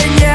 yeah.